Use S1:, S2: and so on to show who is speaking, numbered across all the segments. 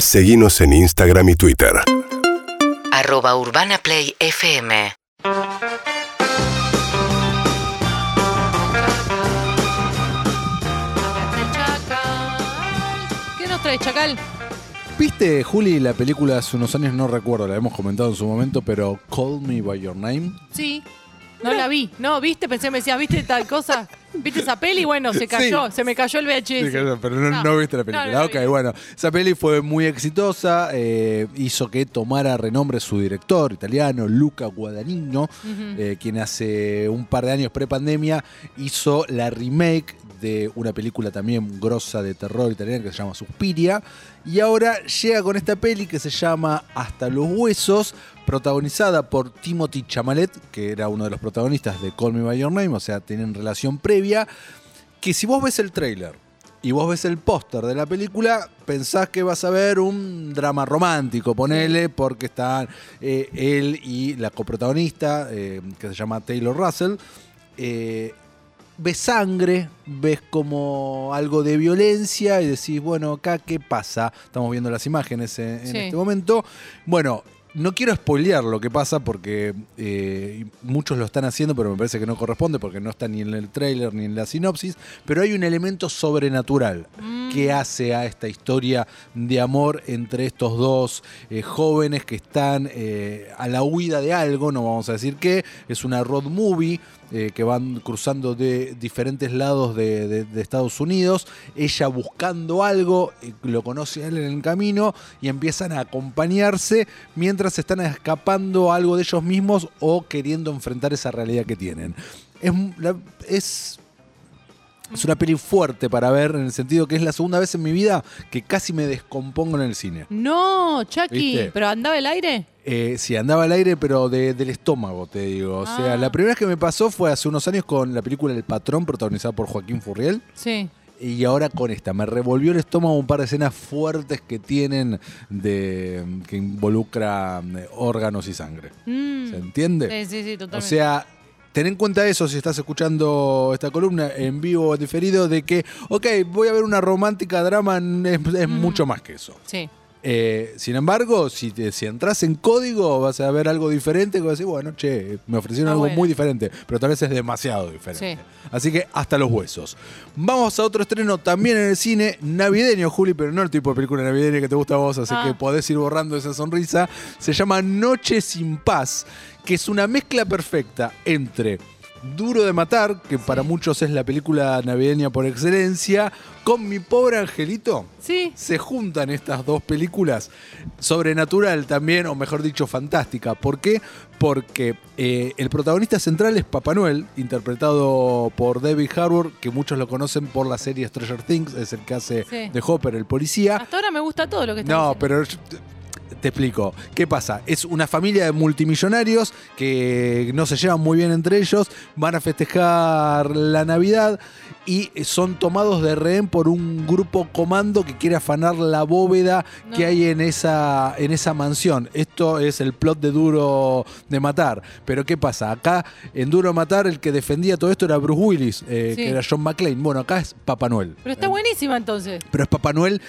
S1: Seguimos en Instagram y Twitter.
S2: Arroba Urbana Play FM.
S3: ¿Qué nos trae, Chacal?
S4: ¿Viste, Juli, la película hace unos años? No recuerdo, la hemos comentado en su momento, pero Call Me By Your Name.
S3: Sí. No la vi. No, ¿viste? Pensé, me decías, ¿viste tal cosa? ¿Viste esa peli? Bueno, se cayó.
S4: Sí.
S3: Se me cayó el VHS.
S4: Pero no,
S3: No.
S4: no viste la película.
S3: no
S4: ok,
S3: vi.
S4: bueno. Esa peli fue muy exitosa, eh, hizo que tomara renombre su director italiano, Luca Guadagnino, eh, quien hace un par de años pre-pandemia hizo la remake de una película también grosa de terror italiana que se llama Suspiria. Y ahora llega con esta peli que se llama Hasta los Huesos, protagonizada por Timothy Chamalet, que era uno de los protagonistas de Call Me By Your Name, o sea, tienen relación previa. Que si vos ves el tráiler y vos ves el póster de la película, pensás que vas a ver un drama romántico, ponele, porque están eh, él y la coprotagonista, eh, que se llama Taylor Russell. Eh, ves sangre, ves como algo de violencia y decís, bueno, acá qué pasa. Estamos viendo las imágenes en, en
S3: Sí.
S4: este momento. Bueno, no quiero spoilear lo que pasa porque eh, muchos lo están haciendo, pero me parece que no corresponde porque no está ni en el tráiler ni en la sinopsis. Pero hay un elemento sobrenatural que hace a esta historia de amor entre estos dos eh, jóvenes que están eh, a la huida de algo, no vamos a decir qué. Es una road movie eh, que van cruzando de diferentes lados de, Estados Unidos. Ella buscando algo, eh, lo conoce él en el camino y empiezan a acompañarse mientras están escapando algo de ellos mismos o queriendo enfrentar esa realidad que tienen. Es, es una peli fuerte para ver en el sentido que es la segunda vez en mi vida que casi me descompongo en el cine.
S3: No, Chucky.
S4: ¿Viste?
S3: ¿Pero andaba el aire?
S4: Eh, sí, andaba al aire, pero de- del estómago, te digo. O sea,
S3: Ah.
S4: la primera vez que me pasó fue hace unos años con la película El Patrón, protagonizada por Joaquín Furriel.
S3: Sí.
S4: Y ahora con esta, me revolvió el estómago un par de escenas fuertes que tienen de que involucra eh, órganos y sangre.
S3: Mm.
S4: ¿Se entiende?
S3: Sí, sí, sí,
S4: O
S3: totalmente.
S4: sea, ten en cuenta eso si estás escuchando esta columna en vivo o diferido, de que, ok, voy a ver una romántica drama, es, es mucho más que eso.
S3: sí.
S4: Eh, sin embargo, si, te- si entras en código, vas a ver algo diferente que vas a decir, bueno, che, me ofrecieron
S3: Ah,
S4: algo
S3: bueno.
S4: muy diferente, pero tal vez es demasiado diferente.
S3: Sí.
S4: Así que hasta los huesos. Vamos a otro estreno también en el cine navideño, Juli, pero no el tipo de película navideña que te gusta a vos, así
S3: Ah.
S4: que podés ir borrando esa sonrisa. Se llama Noche sin paz, que es una mezcla perfecta entre Duro de Matar, que para muchos es la película navideña por excelencia, con Mi Pobre Angelito
S3: Sí.
S4: se juntan estas dos películas, sobrenatural también, o mejor dicho, fantástica. ¿Por qué? Porque eh, el protagonista central es Papá Noel, interpretado por David Harbour, que muchos lo conocen por la serie Stranger Things, es el que hace
S3: Sí.
S4: de Hopper, el policía.
S3: Hasta ahora me gusta todo lo que está
S4: No,
S3: diciendo.
S4: pero te- explico. ¿Qué pasa? Es una familia de multimillonarios que no se llevan muy bien entre ellos, van a festejar la Navidad y son tomados de rehén por un grupo comando que quiere afanar la bóveda
S3: No.
S4: que hay en esa, en esa mansión. Esto es el plot de Duro de Matar. Pero ¿qué pasa? Acá en Duro de Matar el que defendía todo esto era Bruce Willis, eh,
S3: Sí.
S4: que era John McClane. Bueno, acá es Papá Noel.
S3: Pero está buenísima entonces.
S4: Pero es Papá Noel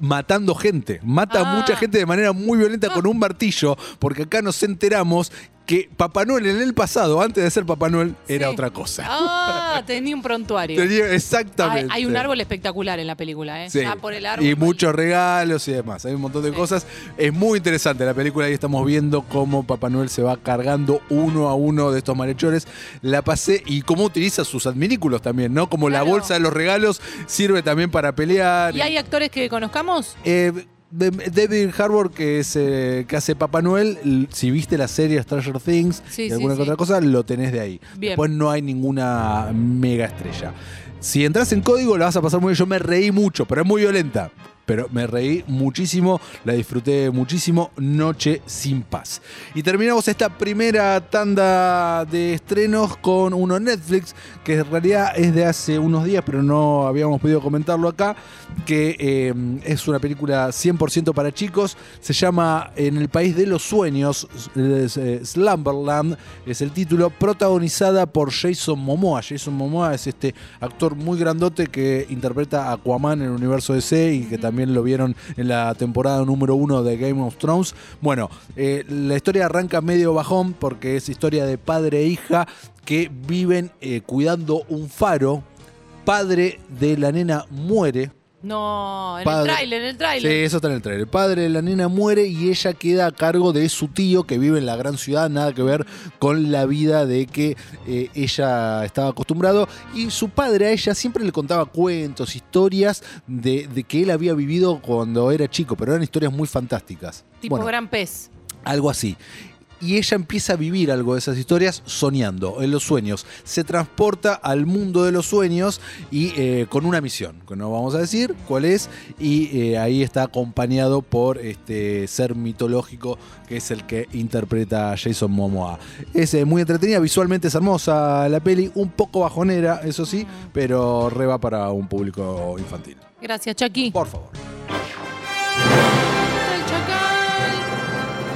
S4: matando gente. Mata a
S3: Ah.
S4: mucha gente de manera muy violenta con un martillo, porque acá nos enteramos que Papá Noel en el pasado, antes de ser Papá Noel, era otra cosa.
S3: Ah, tenía un prontuario.
S4: Tenía- exactamente.
S3: hay un árbol espectacular en la película, ¿eh?
S4: Sí.
S3: Ya por el árbol.
S4: Y muchos regalos y demás. Hay un montón de
S3: Sí.
S4: cosas. Es muy interesante la película. Ahí estamos viendo cómo Papá Noel se va cargando uno a uno de estos malhechores. La pasé y cómo utiliza sus adminículos también, ¿no? Como la bolsa de los regalos sirve también para pelear.
S3: ¿Y hay actores que conozcamos?
S4: Eh, David Harbour, que es eh, que hace Papá Noel, si viste la serie Stranger Things
S3: Sí,
S4: y
S3: sí,
S4: alguna que otra cosa, lo tenés de ahí.
S3: Bien.
S4: Después no hay ninguna mega estrella. Si entras en código, la vas a pasar muy bien. Yo me reí mucho, pero es muy violenta. Pero me reí muchísimo, la disfruté muchísimo. Noche sin paz. Y terminamos esta primera tanda de estrenos con uno Netflix, que en realidad es de hace unos días, pero no habíamos podido comentarlo acá, que eh, es una película 100% para chicos. Se llama En el País de los Sueños, eh, Slumberland, es el título, protagonizada por Jason Momoa. Jason Momoa es este actor muy grandote que interpreta a Aquaman en el universo DC y que también también lo vieron en la temporada número uno de Game of Thrones. Bueno, eh, la historia arranca medio bajón porque es historia de padre e hija que viven eh, cuidando un faro. Padre de la nena muere.
S3: No, en
S4: Padre-
S3: el tráiler, en el
S4: Sí,
S3: tráiler.
S4: eso está en el trailer. El padre de la nena muere y ella queda a cargo de su tío que vive en la gran ciudad, nada que ver con la vida de que eh, ella estaba acostumbrado. Y su padre a ella siempre le contaba cuentos, historias de, de que él había vivido cuando era chico, pero eran historias muy fantásticas.
S3: tipo
S4: Bueno,
S3: gran pez.
S4: algo así. Y ella empieza a vivir algo de esas historias soñando, en los sueños. Se transporta al mundo de los sueños y eh, con una misión, que no vamos a decir cuál es, y eh, ahí está acompañado por este ser mitológico que es el que interpreta Jason Momoa. Es eh, muy entretenida, visualmente es hermosa la peli, un poco bajonera, eso sí, pero re va para un público infantil.
S3: Gracias, Chucky.
S4: Por favor.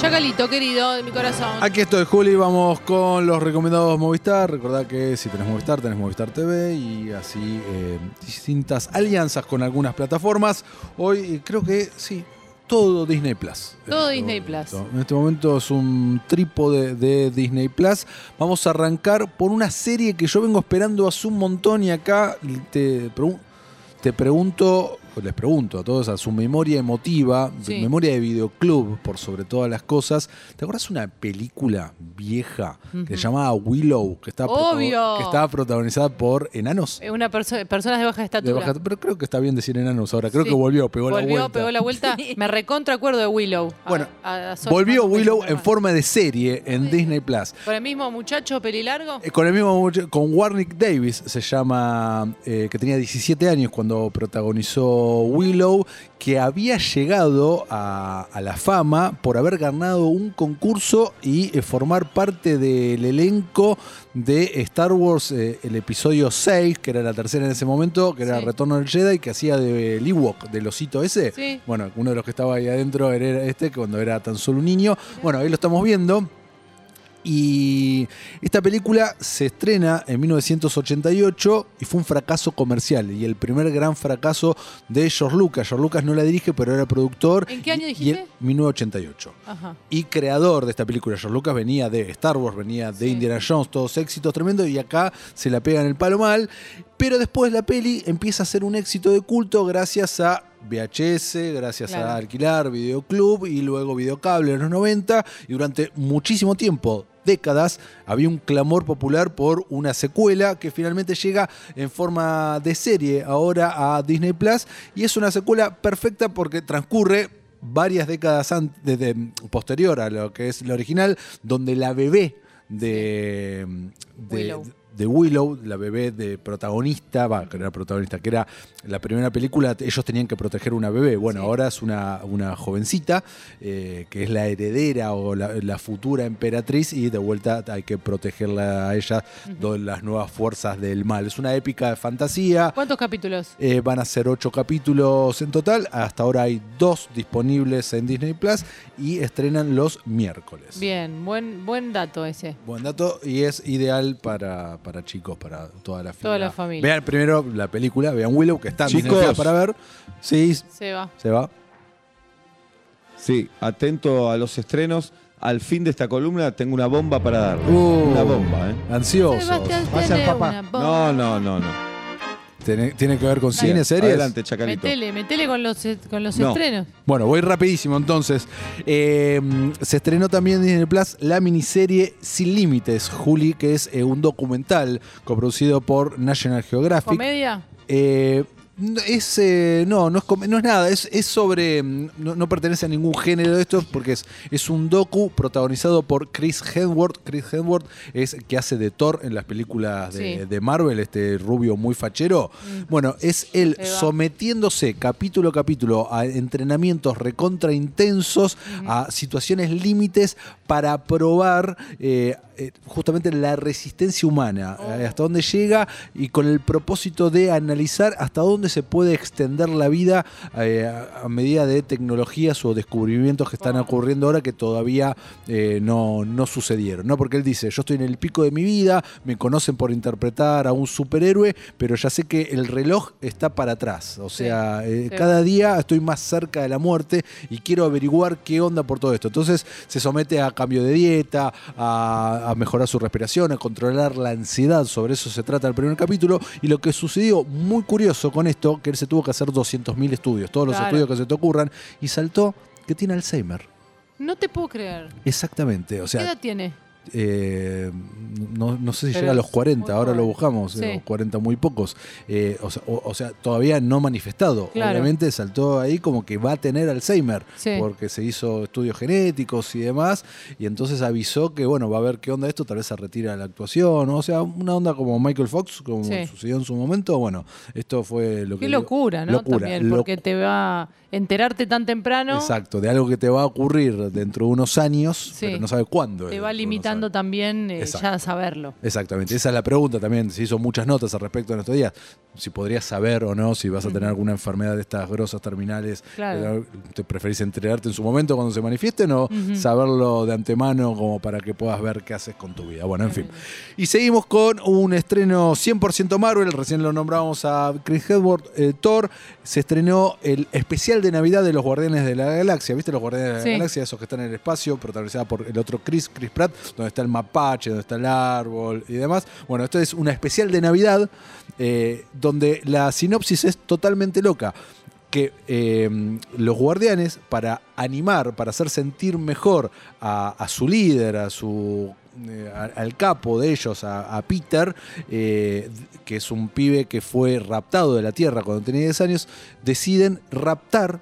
S3: Chacalito, querido, de mi corazón.
S4: Aquí estoy, Juli. Vamos con los recomendados Movistar. Recordad que si tenés Movistar, tenés Movistar TV y así eh, distintas alianzas con algunas plataformas. Hoy eh, creo que sí, todo Disney Plus.
S3: Todo
S4: este
S3: Disney
S4: momento.
S3: Plus.
S4: En este momento es un trípode de Disney Plus. Vamos a arrancar por una serie que yo vengo esperando hace un montón y acá te, pregun- te pregunto, les pregunto a todos, a su memoria emotiva,
S3: Sí.
S4: memoria de videoclub, por sobre todas las cosas. ¿Te acuerdas una película vieja que se llamaba Willow, que estaba,
S3: Obvio.
S4: que estaba protagonizada por enanos?
S3: Es una perso- personas de baja
S4: De
S3: estatura.
S4: baja- pero creo que está bien decir enanos ahora. Creo
S3: Sí.
S4: que volvió, pegó la
S3: Volvió,
S4: vuelta.
S3: pegó la vuelta. Me recontra acuerdo de Willow.
S4: Bueno,
S3: a- a Sol-
S4: Volvió Willow en forma de serie en Disney Plus.
S3: Con el mismo muchacho pelilargo.
S4: Eh, Con el mismo mucho- con Warnick Davis se llama, eh, que tenía 17 años cuando protagonizó Willow, que había llegado a, a la fama por haber ganado un concurso y eh, formar parte del elenco de Star Wars, eh, el episodio 6, que era la tercera en ese momento, que era
S3: Sí.
S4: Retorno del Jedi, que hacía de Ewok, del osito ese.
S3: Sí.
S4: Bueno, uno de los que estaba ahí adentro era este, cuando era tan solo un niño. Bueno, ahí lo estamos viendo. Y esta película se estrena en 1988 y fue un fracaso comercial y el primer gran fracaso de George Lucas. George Lucas no la dirige, pero era productor.
S3: ¿En qué año dijiste?
S4: Y en 1988.
S3: Ajá.
S4: Y creador de esta película. George Lucas venía de Star Wars, venía de
S3: Sí.
S4: Indiana Jones, todos éxitos tremendos y acá se la pega en el palo mal. Pero después la peli empieza a ser un éxito de culto gracias a VHS, gracias
S3: Claro.
S4: a alquilar videoclub y luego videocable en los 90 y durante muchísimo tiempo, décadas, había un clamor popular por una secuela que finalmente llega en forma de serie ahora a Disney Plus y es una secuela perfecta porque transcurre varias décadas an- de- de- posterior a lo que es la original, donde la bebé de, de-
S3: Willow.
S4: De Willow, la bebé de protagonista, va, que era protagonista, que era la primera película, ellos tenían que proteger una bebé. Bueno,
S3: Sí.
S4: ahora es una, una jovencita eh, que es la heredera o la, la futura emperatriz y de vuelta hay que protegerla a ella de las nuevas fuerzas del mal. Es una épica de fantasía.
S3: ¿Cuántos capítulos?
S4: Eh, van a ser ocho capítulos en total. Hasta ahora hay dos disponibles en Disney Plus y estrenan los miércoles.
S3: Bien, buen, buen dato ese.
S4: Buen dato y es ideal para, para chicos, para toda la familia.
S3: Toda la familia.
S4: Vean primero la película, vean Willow, que está en
S5: Chicos.
S4: Para ver. Sí,
S3: Se va.
S4: se va.
S5: Sí, atento a los estrenos. Al fin de esta columna tengo una bomba para dar.
S4: Uh,
S5: una bomba, ¿eh?
S4: Ansioso.
S5: No, no, no, no.
S4: Tiene, tiene que ver con cine, series.
S5: Adelante, Chacalito.
S3: Metele, metele con los, con los
S5: No.
S3: estrenos.
S4: Bueno, voy rapidísimo entonces. Eh, se estrenó también en Disney Plus la miniserie Sin Límites, Juli, que es eh, un documental coproducido por National Geographic.
S3: ¿Comedia?
S4: Eh, es, eh, no, no es, no es nada, es, es sobre. mm, No, no pertenece a ningún género de estos porque es, es un docu protagonizado por Chris Hemsworth. Chris Hemsworth es que hace de Thor en las películas de,
S3: Sí.
S4: de Marvel, este rubio muy fachero. Bueno, es él sometiéndose capítulo a capítulo a entrenamientos recontra intensos, a situaciones límites para probar eh, eh, justamente la resistencia humana,
S3: Oh.
S4: hasta dónde llega y con el propósito de analizar hasta dónde dónde se puede extender la vida eh, a, medida de tecnologías o descubrimientos que están ocurriendo ahora que todavía eh, no, no sucedieron. ¿no? Porque él dice, yo estoy en el pico de mi vida, me conocen por interpretar a un superhéroe, pero ya sé que el reloj está para atrás. O sea, eh,
S3: sí.
S4: cada día estoy más cerca de la muerte y quiero averiguar qué onda por todo esto. Entonces se somete a cambio de dieta, a, a mejorar su respiración, a controlar la ansiedad. Sobre eso se trata el primer capítulo. Y lo que sucedió muy curioso con esto, que él se tuvo que hacer 200.000 estudios, todos los estudios que se te ocurran, y saltó que tiene Alzheimer.
S3: No te puedo creer.
S4: Exactamente. O
S3: ¿Qué
S4: sea,
S3: edad tiene?
S4: Eh, no, no sé si
S3: Pero
S4: llega a los
S3: es
S4: 40,
S3: muy
S4: ahora lo buscamos,
S3: Sí.
S4: eh, 40 muy pocos. Eh, o, sea, o- o sea, todavía no manifestado.
S3: Claro.
S4: Obviamente saltó ahí como que va a tener Alzheimer,
S3: Sí.
S4: porque se hizo estudios genéticos y demás, y entonces avisó que, bueno, va a ver qué onda esto, tal vez se retira la actuación, o sea, una onda como Michael Fox, como
S3: Sí.
S4: sucedió en su momento, bueno, esto fue lo que...
S3: Qué locura, ¿no?
S4: Locura,
S3: También, porque te va a enterarte tan temprano,
S4: Exacto, de algo que te va a ocurrir dentro de unos años,
S3: Sí.
S4: pero no sabe cuándo.
S3: te va
S4: uno
S3: limitando también eh, ya saberlo.
S4: Exactamente, esa es la pregunta también. Se hizo muchas notas al respecto en estos días. Si podrías saber o no si vas a tener alguna enfermedad de estas grosas terminales.
S3: Claro.
S4: Eh, ¿Te preferís enterarte en su momento cuando se manifiesten o saberlo de antemano como para que puedas ver qué haces con tu vida? Bueno, en fin. Y seguimos con un estreno 100% Marvel. Recién lo nombramos a Chris Hemsworth, eh, Thor. Se estrenó el especial de Navidad de los Guardianes de la Galaxia. ¿Viste los Guardianes de la. Galaxia? Esos que están en el espacio, protagonizada por el otro Chris, Chris Pratt, donde está el mapache, donde está el árbol y demás. Bueno, esto es una especial de Navidad eh, donde la sinopsis es totalmente loca. Que eh, los guardianes, para animar, para hacer sentir mejor a, su líder, a su eh, al capo de ellos, a, Peter, que es un pibe que fue raptado de la Tierra cuando tenía 10 años, deciden raptar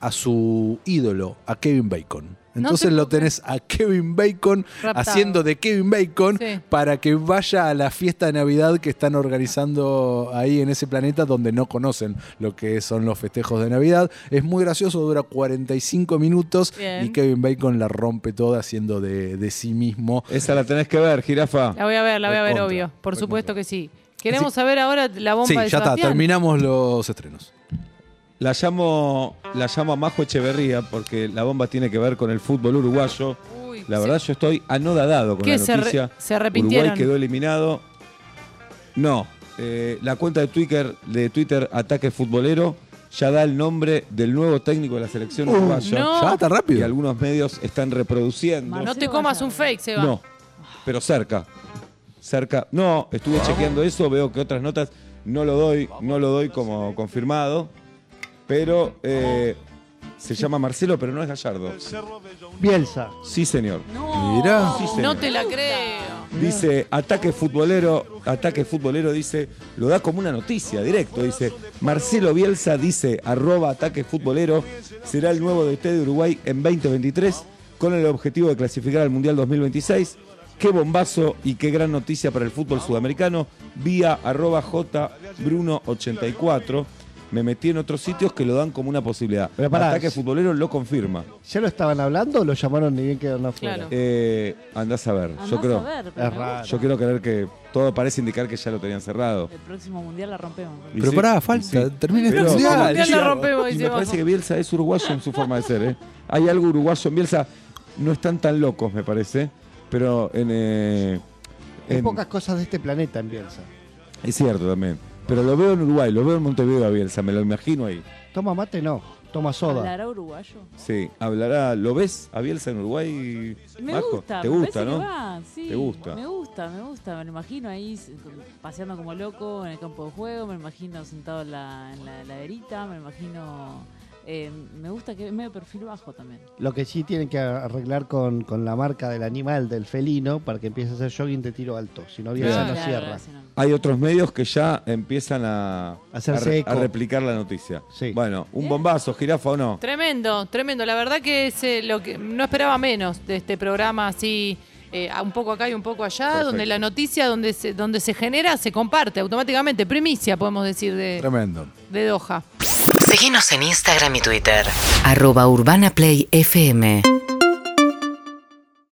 S4: a su ídolo, a Kevin Bacon. Entonces lo tenés a Kevin Bacon
S3: Raptado.
S4: haciendo de Kevin Bacon
S3: Sí.
S4: para que vaya a la fiesta de Navidad que están organizando ahí en ese planeta donde no conocen lo que son los festejos de Navidad. Es muy gracioso, dura 45 minutos
S3: Bien.
S4: y Kevin Bacon la rompe toda haciendo de, de sí mismo.
S5: Esa la tenés que ver, jirafa.
S3: La voy a ver, la voy a ver,
S4: Recontra,
S3: obvio. Por
S4: recontra.
S3: supuesto que sí. Queremos saber ahora la bomba
S4: Sí,
S3: de
S4: ya está, terminamos los estrenos.
S5: La llamo, la llamo a Majo Echeverría porque la bomba tiene que ver con el fútbol uruguayo.
S3: Uy,
S5: La
S3: sí.
S5: verdad yo estoy anodadado con
S3: ¿Qué,
S5: la
S3: se
S5: noticia.
S3: se arrepintieron?
S5: Uruguay quedó eliminado. No, eh, la cuenta de Twitter, de Twitter Ataque Futbolero ya da el nombre del nuevo técnico de la selección uruguaya.
S3: no.
S4: Ya está
S5: Y
S4: rápido.
S5: algunos medios están reproduciendo.
S3: No te comas un fake, Seba.
S5: No, pero cerca. Cerca. No, estuve chequeando eso, veo que otras notas no lo doy, no lo doy como confirmado. Pero eh, se llama Marcelo, pero no es Gallardo.
S6: Bielsa.
S5: Sí, señor.
S3: No,
S4: Mirá.
S5: Sí, señor.
S3: no te la creo.
S5: Dice, ataque futbolero, ataque futbolero, dice, lo da como una noticia, directo, dice, Marcelo Bielsa dice, arroba ataque futbolero, será el nuevo DT de Uruguay en 2023, con el objetivo de clasificar al Mundial 2026. Qué bombazo y qué gran noticia para el fútbol sudamericano, vía arroba jbruno84. Me metí en otros sitios que lo dan como una posibilidad.
S6: Pero pará,
S5: ataque
S6: si-
S5: futbolero lo confirma.
S6: ¿Ya lo estaban hablando o lo llamaron ni bien quedaron afuera?
S3: Claro.
S5: Eh, andás a ver, yo
S7: Andás
S5: creo...
S7: a ver, pero
S6: Es
S7: me
S6: raro.
S7: gusta.
S5: Yo quiero creer que todo parece indicar que ya lo tenían cerrado.
S7: El próximo mundial la rompemos.
S5: Y
S4: Pero
S5: sí,
S4: pará,
S5: y
S4: falta,
S5: sí.
S4: termina este
S5: Pero-
S4: mundial.
S3: Mundial la rompemos,
S5: y
S3: dice
S5: me
S3: Bajo.
S5: parece que Bielsa es uruguayo en su forma de ser. ¿eh? Hay algo uruguayo en Bielsa. No están tan locos, me parece. Pero en, eh,
S6: Hay
S5: en-
S6: pocas cosas de este planeta en Bielsa.
S5: es cierto también. Pero lo veo en Uruguay, lo veo en Montevideo a Bielsa, me lo imagino ahí.
S6: Toma mate, no. Toma soda.
S7: ¿Hablará uruguayo?
S5: Sí, hablará. ¿Lo ves a Bielsa en Uruguay?
S7: Me
S5: Majo?
S7: gusta,
S5: ¿Te
S7: me
S5: gusta, no?
S7: que va, sí,
S5: ¿Te gusta?
S7: Me gusta, me gusta. Me lo imagino ahí paseando como loco en el campo de juego, me lo imagino sentado en la, en la heladerita, me lo imagino... eh, me gusta que es medio perfil bajo también.
S6: Lo que sí tienen que arreglar con, con la marca del animal, del felino, para que empiece a hacer jogging de tiro alto. Si no, Bielsa
S5: Claro.
S6: no
S7: Claro,
S6: cierra.
S5: Hay otros medios que ya empiezan a,
S6: Hacerse
S5: a
S6: eco.
S5: a replicar la noticia.
S6: Sí.
S5: Bueno, un bombazo, jirafa o no.
S3: Tremendo, tremendo. La verdad que es eh, lo que no esperaba menos de este programa así. eh, un poco acá y un poco allá,
S5: Perfecto.
S3: donde la noticia donde se, donde se genera se comparte automáticamente. Primicia, podemos decir, de,
S4: Tremendo.
S3: de Doha.
S2: Seguinos en Instagram y Twitter. Arroba Urbana Play FM.